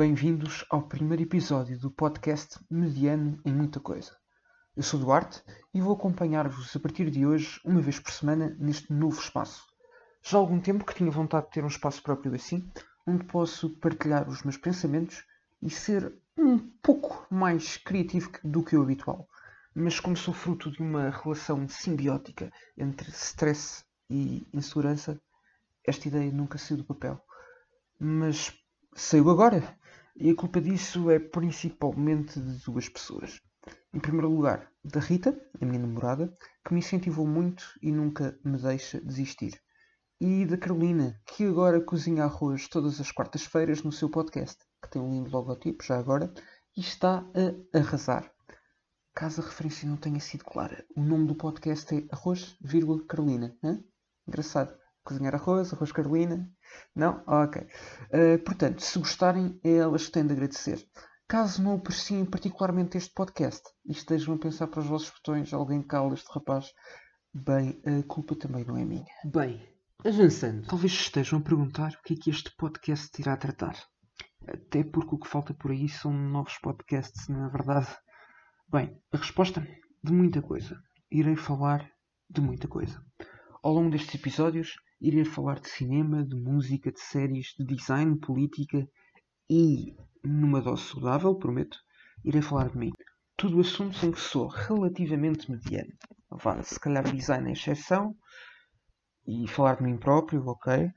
bem-vindos ao primeiro episódio do podcast Mediano em Muita Coisa. Eu sou Duarte e vou acompanhar-vos a partir de hoje, uma vez por semana, neste novo espaço. Já há algum tempo que tinha vontade de ter um espaço próprio assim, onde posso partilhar os meus pensamentos e ser um pouco mais criativo do que o habitual. Mas como sou fruto de uma relação simbiótica entre stress e insegurança, esta ideia nunca saiu do papel. Mas saiu agora. E a culpa disso é principalmente de duas pessoas. Em primeiro lugar, da Rita, a minha namorada, que me incentivou muito e nunca me deixa desistir. E da Carolina, que agora cozinha arroz todas as quartas-feiras no seu podcast, que tem um lindo logotipo já agora, e está a arrasar. Caso a referência não tenha sido clara, o nome do podcast é Arroz, Carolina. Hã? Engraçado. Cozinhar arroz, arroz Carolina. Não? Ok. Uh, portanto, se gostarem, é elas que têm de agradecer. Caso não apreciem particularmente este podcast e estejam a pensar para os vossos botões, alguém cala este rapaz, bem, a culpa também não é minha. Bem, avançando. Talvez estejam a perguntar o que é que este podcast irá tratar. Até porque o que falta por aí são novos podcasts, na é verdade. Bem, a resposta? De muita coisa. Irei falar de muita coisa. Ao longo destes episódios, irei falar de cinema, de música, de séries, de design, política e, numa dose saudável, prometo, irei falar de mim. Tudo assuntos em que sou relativamente mediano. Vá, se calhar design é exceção e falar de mim próprio, ok.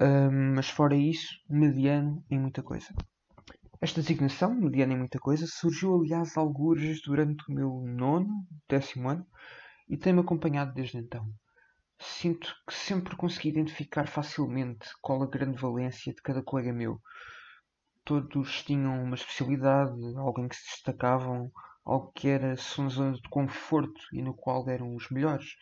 Um, mas fora isso, mediano em muita coisa. Esta designação, mediano em muita coisa, surgiu aliás algures durante o meu nono, décimo ano e tem-me acompanhado desde então sinto que sempre consegui identificar facilmente qual a grande valência de cada colega meu. Todos tinham uma especialidade, alguém que se destacavam, algo que era sua zona de conforto e no qual eram os melhores.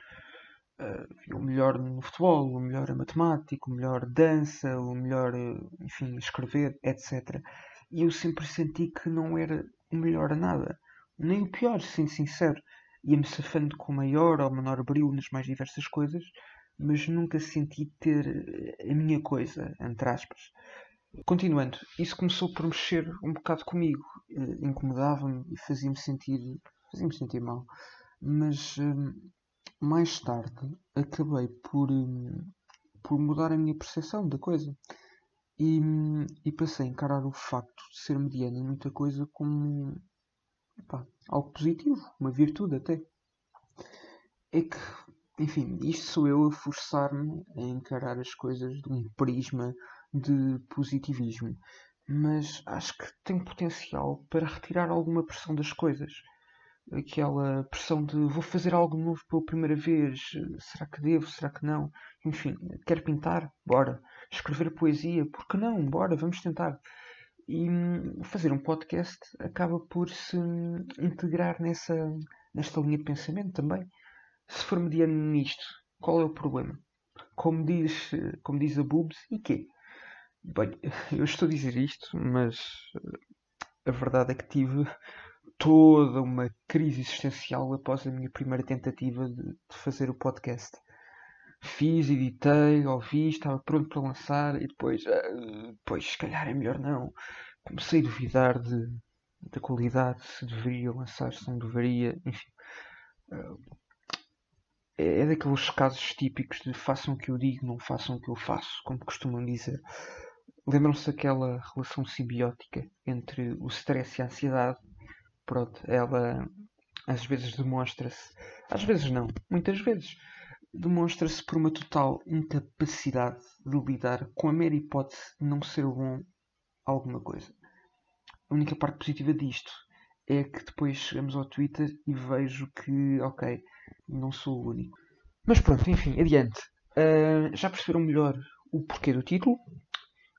Uh, o melhor no futebol, o melhor a matemática, o melhor dança, o melhor, enfim, escrever, etc. E eu sempre senti que não era o melhor a nada, nem o pior, sendo sincero ia-me safando com maior ou menor brilho nas mais diversas coisas, mas nunca senti ter eh, a minha coisa, entre aspas. Continuando, isso começou por mexer um bocado comigo, eh, incomodava-me e fazia-me sentir, fazia-me sentir mal. Mas hum, mais tarde acabei por, hum, por mudar a minha percepção da coisa. E, hum, e passei a encarar o facto de ser mediano em muita coisa como Epá, algo positivo, uma virtude até. É que, enfim, isto sou eu a forçar-me a encarar as coisas de um prisma de positivismo. Mas acho que tem potencial para retirar alguma pressão das coisas. Aquela pressão de vou fazer algo novo pela primeira vez, será que devo, será que não? Enfim, quero pintar? Bora. Escrever poesia? Por que não? Bora, vamos tentar. E hum, fazer um podcast acaba por se integrar nessa, nesta linha de pensamento também. Se for mediano nisto, qual é o problema? Como diz, como diz a Boobs, e quê? Bem, eu estou a dizer isto, mas a verdade é que tive toda uma crise existencial após a minha primeira tentativa de, de fazer o podcast. Fiz, editei, ouvi, estava pronto para lançar e depois, uh, pois, se calhar é melhor não. Comecei a duvidar de, da qualidade, se deveria lançar, se não deveria, enfim. É, é daqueles casos típicos de façam o que eu digo, não façam o que eu faço, como costumam dizer. Lembram-se daquela relação simbiótica entre o stress e a ansiedade? Pronto, ela às vezes demonstra-se, às vezes não, muitas vezes demonstra-se por uma total incapacidade de lidar com a mera hipótese de não ser bom alguma coisa. A única parte positiva disto é que depois chegamos ao Twitter e vejo que, ok, não sou o único. Mas pronto, enfim, adiante. Uh, já perceberam melhor o porquê do título?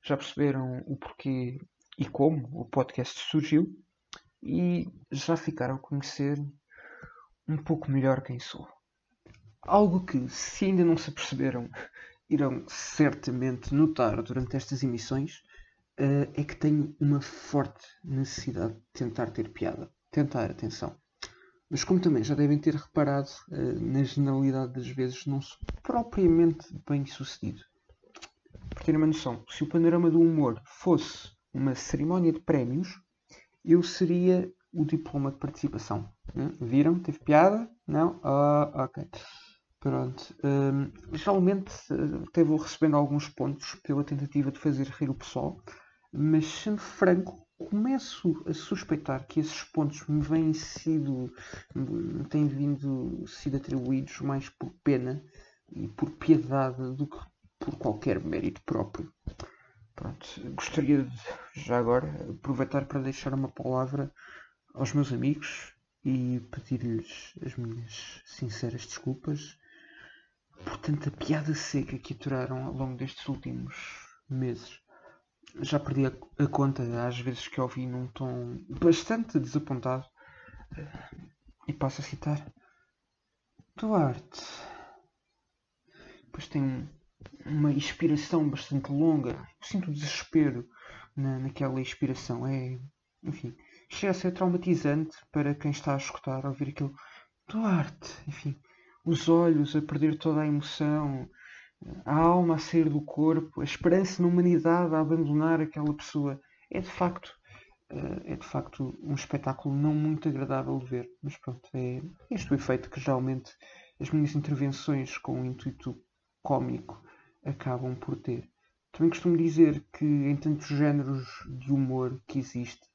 Já perceberam o porquê e como o podcast surgiu? E já ficaram a conhecer um pouco melhor quem sou. Algo que, se ainda não se aperceberam, irão certamente notar durante estas emissões uh, é que tenho uma forte necessidade de tentar ter piada. Tentar, atenção. Mas como também já devem ter reparado, uh, na generalidade das vezes não sou propriamente bem sucedido. Para terem uma noção, se o panorama do humor fosse uma cerimónia de prémios, eu seria o diploma de participação. Hum? Viram? Teve piada? Não? Ah, ok. Pronto. Um, geralmente até vou recebendo alguns pontos pela tentativa de fazer rir o pessoal, mas sendo franco, começo a suspeitar que esses pontos me vêm sido me têm vindo sido atribuídos mais por pena e por piedade do que por qualquer mérito próprio. Pronto, gostaria de, já agora aproveitar para deixar uma palavra aos meus amigos e pedir-lhes as minhas sinceras desculpas por tanta piada seca que aturaram ao longo destes últimos meses. Já perdi a, a conta às vezes que ouvi num tom bastante desapontado e passo a citar Duarte. Depois tem uma inspiração bastante longa. Eu sinto desespero na, naquela inspiração. É, enfim, chega a ser traumatizante para quem está a escutar, a ouvir aquilo. Duarte, enfim, os olhos a perder toda a emoção, a alma a sair do corpo, a esperança na humanidade a abandonar aquela pessoa. É de facto, eh, é de facto um espetáculo não muito agradável de ver. Mas pronto, é este o efeito que geralmente as minhas intervenções com o intuito cómico acabam por ter. Também costumo dizer que em tantos géneros de humor que existe,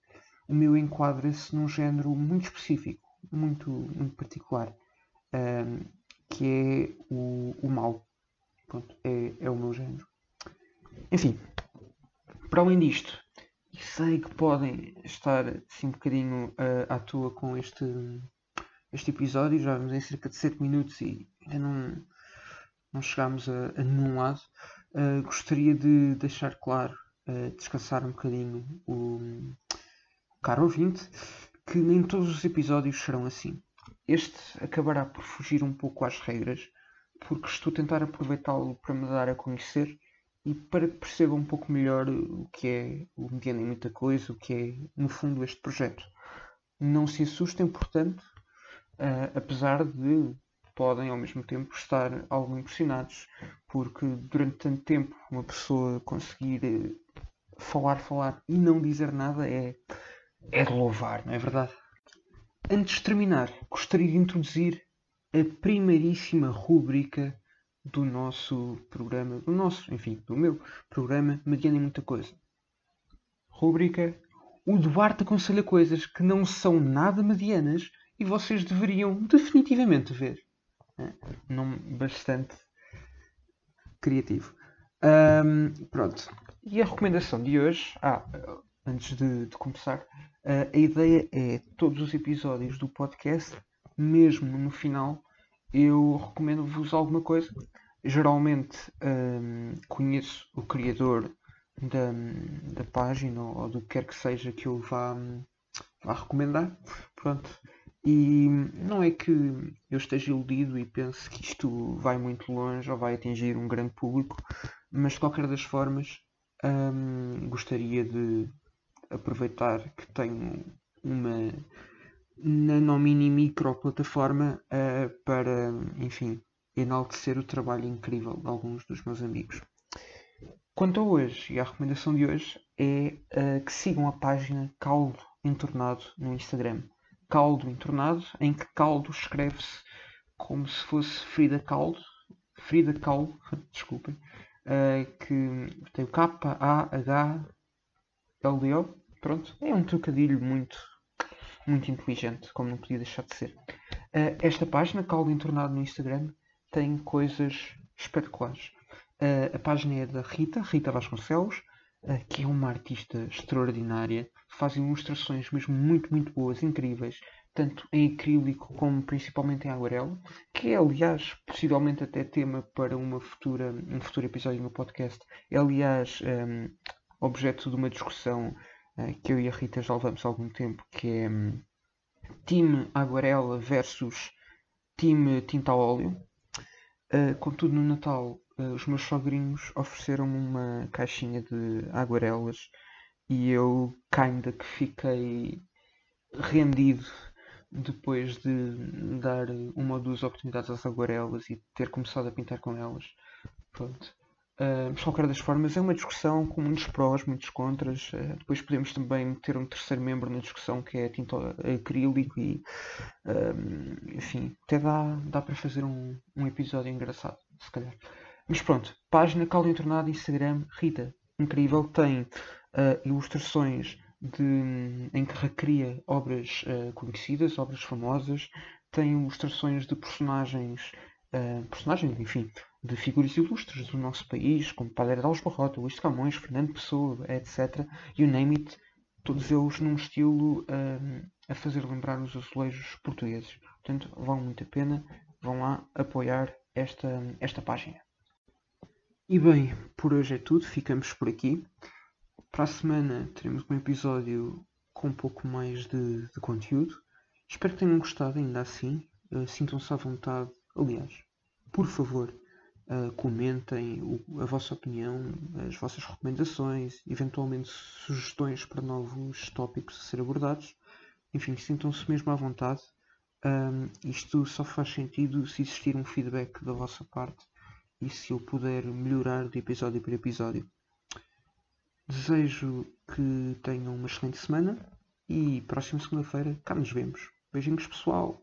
o meu enquadra-se num género muito específico, muito, muito particular um, que é o, o mal. Pronto, é, é o meu género. Enfim, para além disto, e sei que podem estar assim um bocadinho uh, à toa com este, este episódio, já vamos em cerca de 7 minutos e ainda não, não chegámos a, a nenhum lado. Uh, gostaria de deixar claro, uh, descansar um bocadinho o, o caro ouvinte, que nem todos os episódios serão assim. Este acabará por fugir um pouco às regras, porque estou a tentar aproveitá-lo para me dar a conhecer e para que perceba um pouco melhor o que é o Mediano em Muita Coisa, o que é, no fundo, este projeto. Não se assustem, portanto, uh, apesar de podem ao mesmo tempo estar algo impressionados, porque durante tanto tempo uma pessoa conseguir eh, falar, falar e não dizer nada é, é de louvar, não é verdade? Antes de terminar, gostaria de introduzir a primeiríssima rúbrica do nosso programa, do nosso, enfim, do meu programa Mediana e Muita Coisa. Rúbrica O Duarte aconselha coisas que não são nada medianas e vocês deveriam definitivamente ver. Nome bastante criativo. Um, pronto. E a recomendação de hoje. Ah, antes de, de começar, Uh, a ideia é todos os episódios do podcast, mesmo no final, eu recomendo-vos alguma coisa. Geralmente um, conheço o criador da, da página ou, do que quer que seja que eu vá, vá recomendar. Pronto. E não é que eu esteja iludido e pense que isto vai muito longe ou vai atingir um grande público, mas de qualquer das formas um, gostaria de aproveitar que tenho uma nano mini micro plataforma uh, para, enfim, enaltecer o trabalho incrível de alguns dos meus amigos. Quanto a hoje, e a recomendação de hoje é uh, que sigam a página Caldo Entornado no Instagram. Caldo Entornado, em que caldo escreve-se como se fosse Frida Caldo, Frida Caldo, desculpem, uh, que tem o K-A-H LDO. Pronto, é um trocadilho muito, muito inteligente, como não podia deixar de ser. Uh, esta página, Caldo Entornado no Instagram, tem coisas espetaculares. Uh, a página é da Rita, Rita Vasconcelos, uh, que é uma artista extraordinária, faz ilustrações mesmo muito, muito boas, incríveis, tanto em acrílico como principalmente em aguarela, que é, aliás, possivelmente até tema para uma futura, um futuro episódio do meu podcast. É, aliás, um, objeto de uma discussão uh, que eu e a Rita já levamos há algum tempo, que é um, time aguarela versus time tinta a óleo. Uh, contudo, no Natal, uh, os meus sogrinhos ofereceram-me uma caixinha de aguarelas e eu ainda que fiquei rendido depois de dar uma ou duas oportunidades às aguarelas e ter começado a pintar com elas. Pronto. Uh, mas, de qualquer das formas, é uma discussão com muitos prós, muitos contras. Uh, depois podemos também ter um terceiro membro na discussão que é tinta acrílico e, uh, enfim, até dá, dá para fazer um, um episódio engraçado, se calhar. Mas pronto, página Cláudia Tornado, Instagram, Rita, incrível, tem ilustrações de, em que recria obras conhecidas, obras famosas, tem ilustrações de personagens, personagens, enfim, de figuras ilustres do nosso país, como Padre Alves Barrota, Luís de Camões, Fernando Pessoa, etc. You name it, todos eles num estilo um, a fazer lembrar os azulejos portugueses. Portanto, vale muito a pena, vão lá apoiar esta, esta página. E bem, por hoje é tudo, ficamos por aqui. Para a semana teremos um episódio com um pouco mais de, de conteúdo. Espero que tenham gostado, ainda assim. Uh, Sintam-se à vontade. Aliás, por favor, Uh, comentem o, a vossa opinião, as vossas recomendações, eventualmente sugestões para novos tópicos a ser abordados. Enfim, sintam-se mesmo à vontade. Um, isto só faz sentido se existir um feedback da vossa parte e se eu puder melhorar de episódio para episódio. Desejo que tenham uma excelente semana e próxima segunda-feira cá nos vemos. Beijinhos pessoal!